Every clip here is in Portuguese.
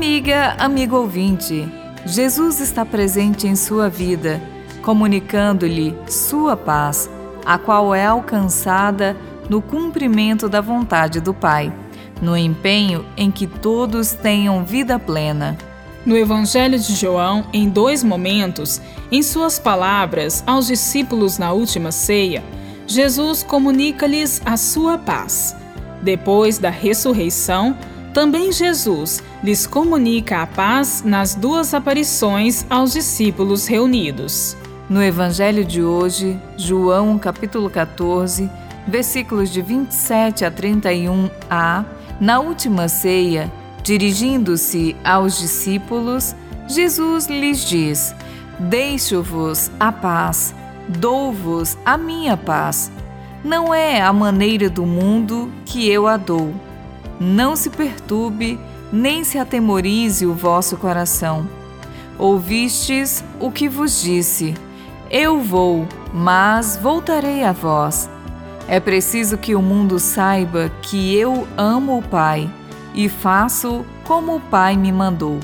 Amiga, amigo ouvinte, Jesus está presente em sua vida, comunicando-lhe sua paz, a qual é alcançada no cumprimento da vontade do Pai, no empenho em que todos tenham vida plena. No Evangelho de João, em dois momentos, em suas palavras aos discípulos na última ceia, Jesus comunica-lhes a sua paz. Depois da ressurreição, também Jesus lhes comunica a paz nas duas aparições aos discípulos reunidos. No Evangelho de hoje, João capítulo 14, versículos de 27 a 31a, na última ceia, dirigindo-se aos discípulos, Jesus lhes diz: Deixo-vos a paz, dou-vos a minha paz. Não é a maneira do mundo que eu a dou. Não se perturbe, nem se atemorize o vosso coração. Ouvistes o que vos disse: Eu vou, mas voltarei a vós. É preciso que o mundo saiba que eu amo o Pai e faço como o Pai me mandou.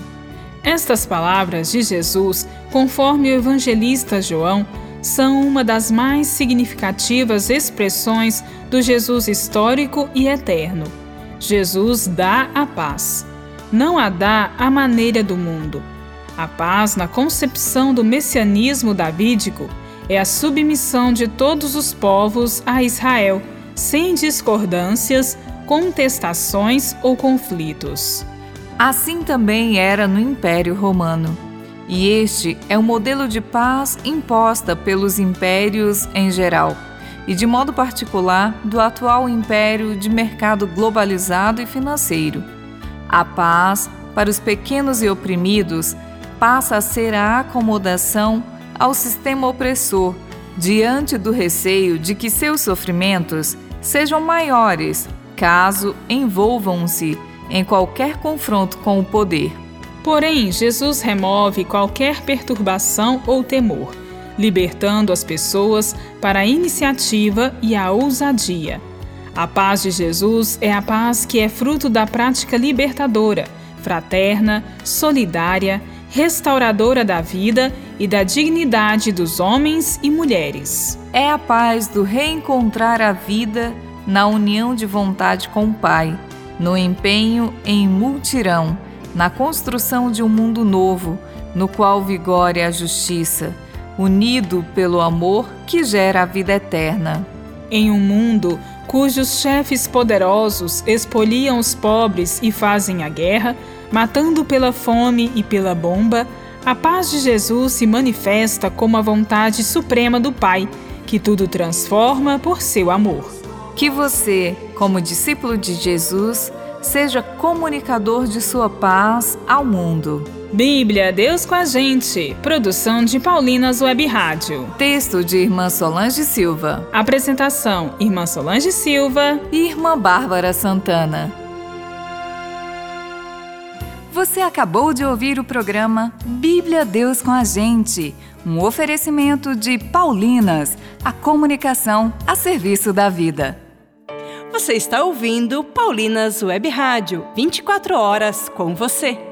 Estas palavras de Jesus, conforme o evangelista João, são uma das mais significativas expressões do Jesus histórico e eterno. Jesus dá a paz. Não a dá à maneira do mundo. A paz, na concepção do messianismo davídico, é a submissão de todos os povos a Israel, sem discordâncias, contestações ou conflitos. Assim também era no Império Romano. E este é o modelo de paz imposta pelos impérios em geral e, de modo particular, do atual império de mercado globalizado e financeiro. A paz, para os pequenos e oprimidos, passa a ser a acomodação ao sistema opressor, diante do receio de que seus sofrimentos sejam maiores caso envolvam-se em qualquer confronto com o poder. Porém, Jesus remove qualquer perturbação ou temor libertando as pessoas para a iniciativa e a ousadia. A paz de Jesus é a paz que é fruto da prática libertadora, fraterna, solidária, restauradora da vida e da dignidade dos homens e mulheres. É a paz do reencontrar a vida na união de vontade com o Pai, no empenho em multirão, na construção de um mundo novo, no qual vigore a justiça unido pelo amor que gera a vida eterna. Em um mundo cujos chefes poderosos expoliam os pobres e fazem a guerra, matando pela fome e pela bomba, a paz de Jesus se manifesta como a vontade suprema do Pai, que tudo transforma por seu amor. Que você, como discípulo de Jesus, seja comunicador de sua paz ao mundo. Bíblia, Deus com a gente. Produção de Paulinas Web Rádio. Texto de Irmã Solange Silva. Apresentação: Irmã Solange Silva e Irmã Bárbara Santana. Você acabou de ouvir o programa Bíblia Deus com a gente, um oferecimento de Paulinas, a comunicação a serviço da vida. Você está ouvindo Paulinas Web Rádio, 24 horas com você.